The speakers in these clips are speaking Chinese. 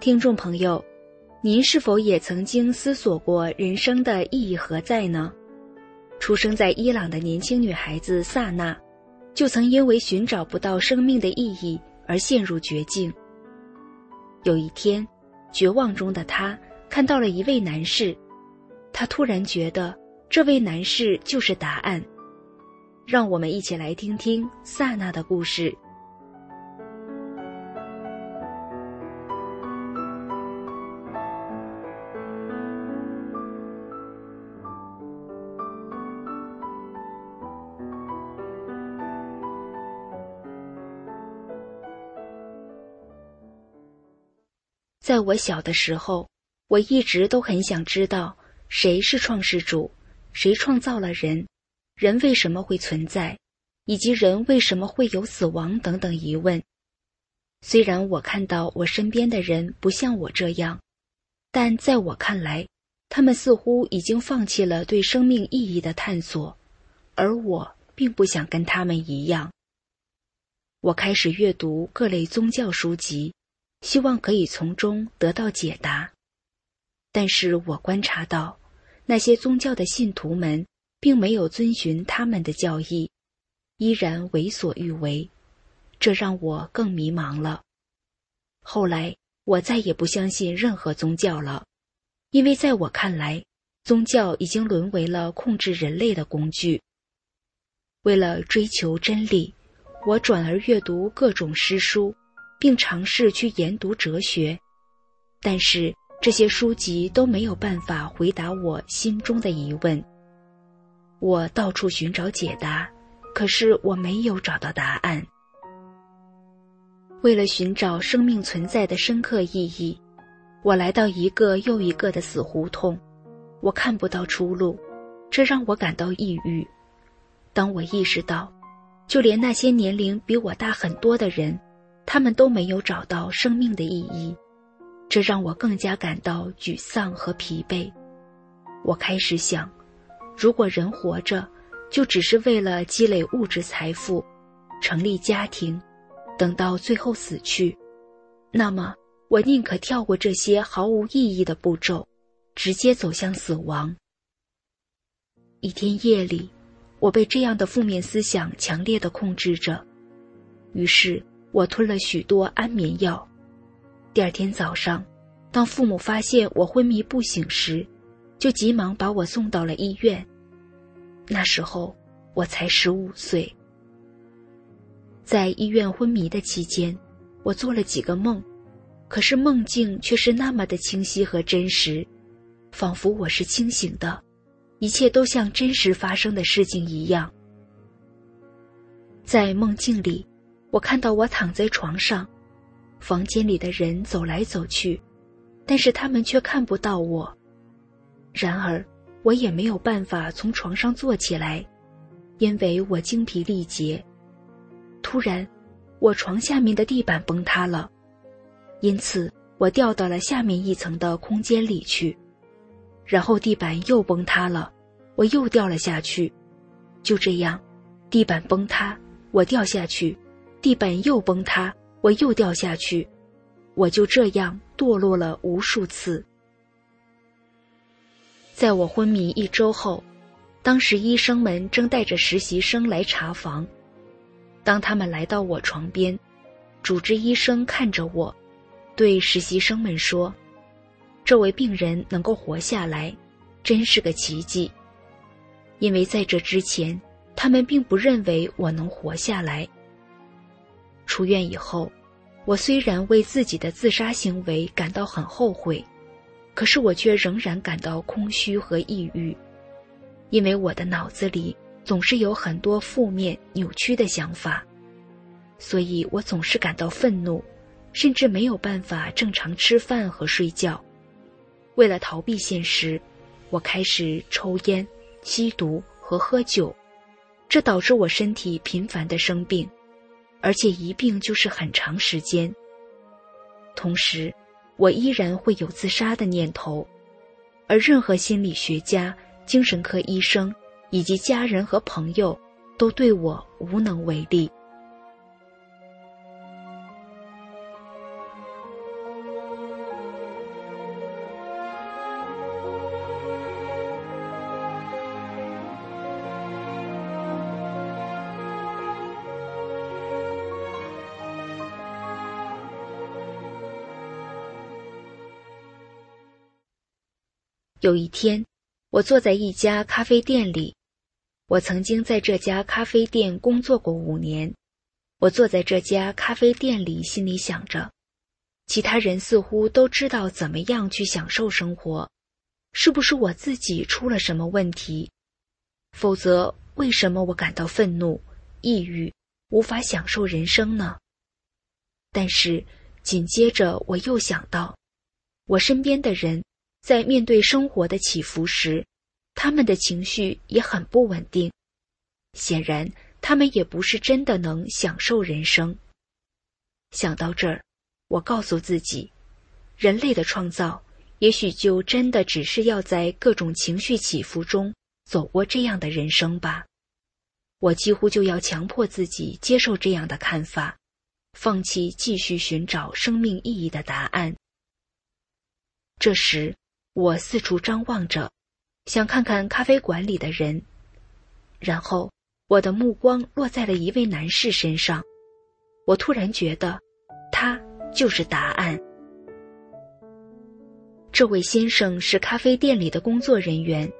听众朋友，您是否也曾经思索过人生的意义何在呢？出生在伊朗的年轻女孩子萨娜，就曾因为寻找不到生命的意义而陷入绝境。有一天，绝望中的她看到了一位男士，他突然觉得这位男士就是答案。让我们一起来听听萨娜的故事。在我小的时候，我一直都很想知道谁是创世主，谁创造了人，人为什么会存在，以及人为什么会有死亡等等疑问。虽然我看到我身边的人不像我这样，但在我看来，他们似乎已经放弃了对生命意义的探索，而我并不想跟他们一样。我开始阅读各类宗教书籍。希望可以从中得到解答，但是我观察到，那些宗教的信徒们并没有遵循他们的教义，依然为所欲为，这让我更迷茫了。后来，我再也不相信任何宗教了，因为在我看来，宗教已经沦为了控制人类的工具。为了追求真理，我转而阅读各种诗书。并尝试去研读哲学，但是这些书籍都没有办法回答我心中的疑问。我到处寻找解答，可是我没有找到答案。为了寻找生命存在的深刻意义，我来到一个又一个的死胡同，我看不到出路，这让我感到抑郁。当我意识到，就连那些年龄比我大很多的人。他们都没有找到生命的意义，这让我更加感到沮丧和疲惫。我开始想，如果人活着，就只是为了积累物质财富、成立家庭，等到最后死去，那么我宁可跳过这些毫无意义的步骤，直接走向死亡。一天夜里，我被这样的负面思想强烈的控制着，于是。我吞了许多安眠药。第二天早上，当父母发现我昏迷不醒时，就急忙把我送到了医院。那时候我才十五岁。在医院昏迷的期间，我做了几个梦，可是梦境却是那么的清晰和真实，仿佛我是清醒的，一切都像真实发生的事情一样。在梦境里。我看到我躺在床上，房间里的人走来走去，但是他们却看不到我。然而，我也没有办法从床上坐起来，因为我精疲力竭。突然，我床下面的地板崩塌了，因此我掉到了下面一层的空间里去。然后地板又崩塌了，我又掉了下去。就这样，地板崩塌，我掉下去。地板又崩塌，我又掉下去，我就这样堕落了无数次。在我昏迷一周后，当时医生们正带着实习生来查房。当他们来到我床边，主治医生看着我，对实习生们说：“这位病人能够活下来，真是个奇迹。因为在这之前，他们并不认为我能活下来。”出院以后，我虽然为自己的自杀行为感到很后悔，可是我却仍然感到空虚和抑郁，因为我的脑子里总是有很多负面扭曲的想法，所以我总是感到愤怒，甚至没有办法正常吃饭和睡觉。为了逃避现实，我开始抽烟、吸毒和喝酒，这导致我身体频繁的生病。而且一病就是很长时间。同时，我依然会有自杀的念头，而任何心理学家精神科医生以及家人和朋友都对我无能为力。有一天，我坐在一家咖啡店里。我曾经在这家咖啡店工作过五年。我坐在这家咖啡店里，心里想着：其他人似乎都知道怎么样去享受生活，是不是我自己出了什么问题？否则，为什么我感到愤怒、抑郁，无法享受人生呢？但是，紧接着我又想到，我身边的人。在面对生活的起伏时，他们的情绪也很不稳定。显然，他们也不是真的能享受人生。想到这儿，我告诉自己，人类的创造也许就真的只是要在各种情绪起伏中走过这样的人生吧。我几乎就要强迫自己接受这样的看法，放弃继续寻找生命意义的答案。这时。我四处张望着，想看看咖啡馆里的人，然后我的目光落在了一位男士身上。我突然觉得，他就是答案。这位先生是咖啡店里的工作人员，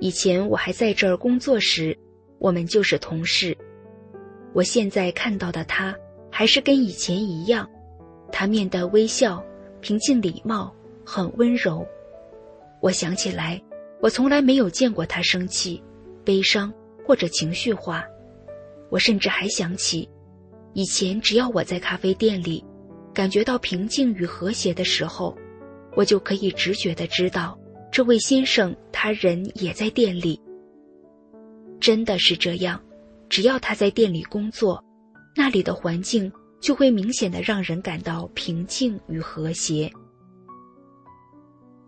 以前我还在这儿工作时，我们就是同事。我现在看到的他，还是跟以前一样，他面带微笑，平静礼貌，很温柔。我想起来，我从来没有见过他生气、悲伤或者情绪化。我甚至还想起，以前只要我在咖啡店里感觉到平静与和谐的时候，我就可以直觉的知道这位先生他人也在店里。真的是这样，只要他在店里工作，那里的环境就会明显的让人感到平静与和谐。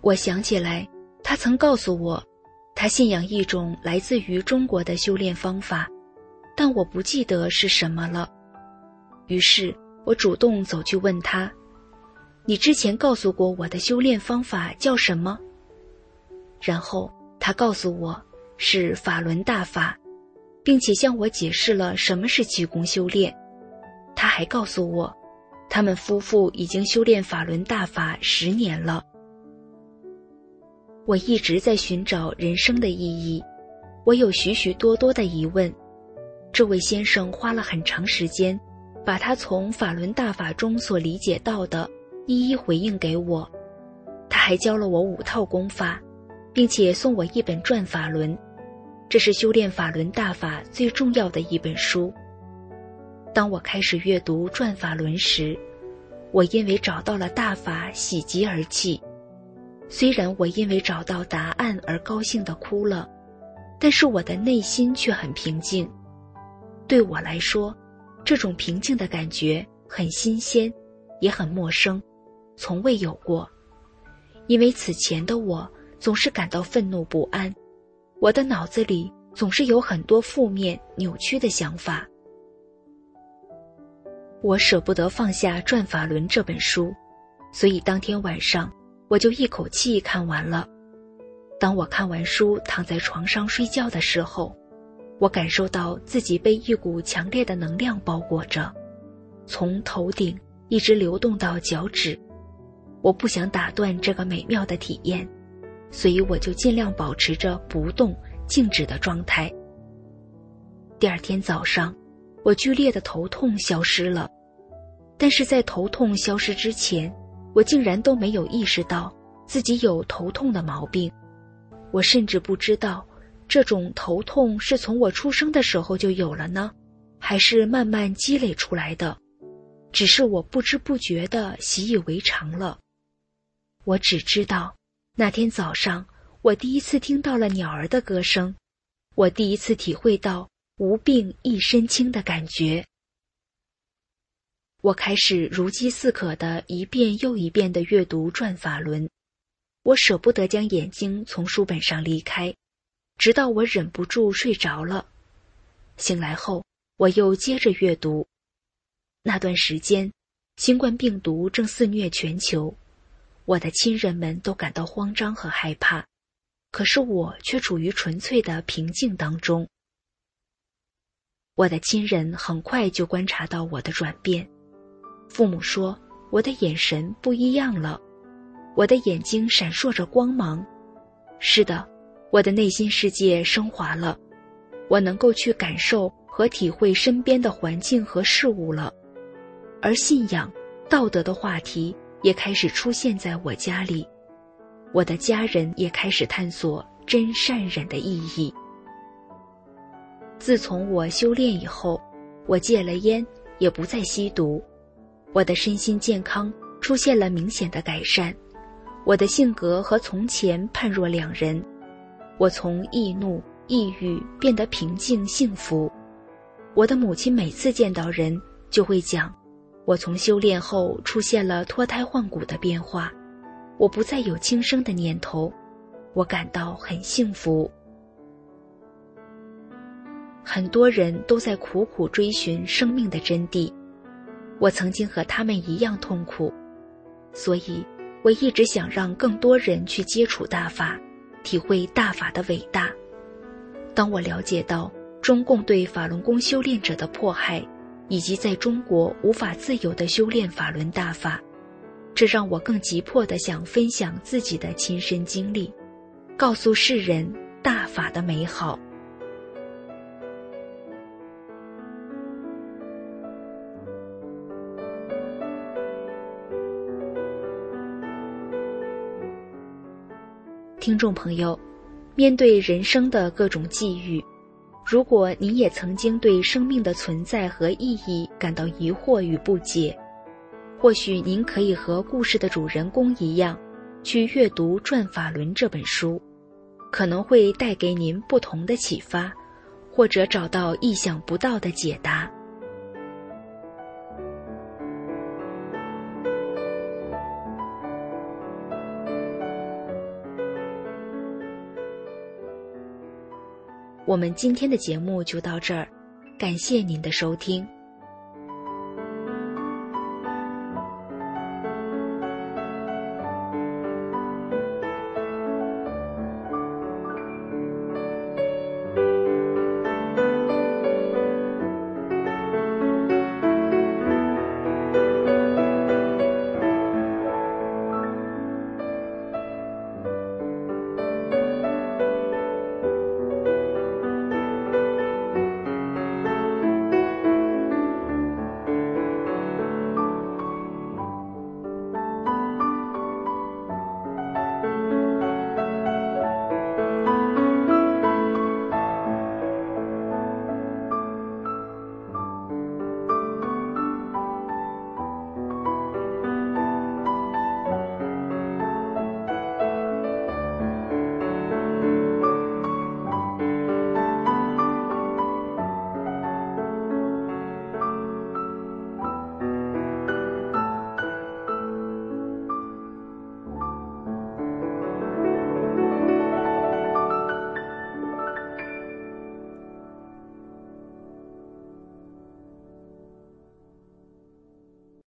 我想起来，他曾告诉我，他信仰一种来自于中国的修炼方法，但我不记得是什么了。于是我主动走去问他：“你之前告诉过我的修炼方法叫什么？”然后他告诉我是法轮大法，并且向我解释了什么是气功修炼。他还告诉我，他们夫妇已经修炼法轮大法十年了。我一直在寻找人生的意义，我有许许多多的疑问。这位先生花了很长时间，把他从法轮大法中所理解到的，一一回应给我。他还教了我五套功法，并且送我一本《转法轮》，这是修炼法轮大法最重要的一本书。当我开始阅读《转法轮》时，我因为找到了大法，喜极而泣。虽然我因为找到答案而高兴的哭了，但是我的内心却很平静。对我来说，这种平静的感觉很新鲜，也很陌生，从未有过。因为此前的我总是感到愤怒不安，我的脑子里总是有很多负面、扭曲的想法。我舍不得放下《转法轮》这本书，所以当天晚上。我就一口气看完了。当我看完书，躺在床上睡觉的时候，我感受到自己被一股强烈的能量包裹着，从头顶一直流动到脚趾。我不想打断这个美妙的体验，所以我就尽量保持着不动、静止的状态。第二天早上，我剧烈的头痛消失了，但是在头痛消失之前。我竟然都没有意识到自己有头痛的毛病，我甚至不知道这种头痛是从我出生的时候就有了呢，还是慢慢积累出来的，只是我不知不觉的习以为常了。我只知道，那天早上我第一次听到了鸟儿的歌声，我第一次体会到无病一身轻的感觉。我开始如饥似渴的一遍又一遍的阅读《转法轮》，我舍不得将眼睛从书本上离开，直到我忍不住睡着了。醒来后，我又接着阅读。那段时间，新冠病毒正肆虐全球，我的亲人们都感到慌张和害怕，可是我却处于纯粹的平静当中。我的亲人很快就观察到我的转变，父母说我的眼神不一样了，我的眼睛闪烁着光芒。是的，我的内心世界升华了，我能够去感受和体会身边的环境和事物了，而信仰、道德的话题也开始出现在我家里，我的家人也开始探索真善忍的意义。自从我修炼以后，我戒了烟，也不再吸毒，我的身心健康出现了明显的改善，我的性格和从前判若两人，我从易怒、抑郁变得平静幸福。我的母亲每次见到人就会讲，我从修炼后出现了脱胎换骨的变化，我不再有轻生的念头，我感到很幸福。很多人都在苦苦追寻生命的真谛，我曾经和他们一样痛苦，所以我一直想让更多人去接触大法，体会大法的伟大。当我了解到中共对法轮功修炼者的迫害，以及在中国无法自由的修炼法轮大法，这让我更急迫的想分享自己的亲身经历，告诉世人大法的美好。听众朋友，面对人生的各种际遇，如果您也曾经对生命的存在和意义感到疑惑与不解，或许您可以和故事的主人公一样，去阅读《转法轮》这本书，可能会带给您不同的启发，或者找到意想不到的解答。我们今天的节目就到这儿，感谢您的收听。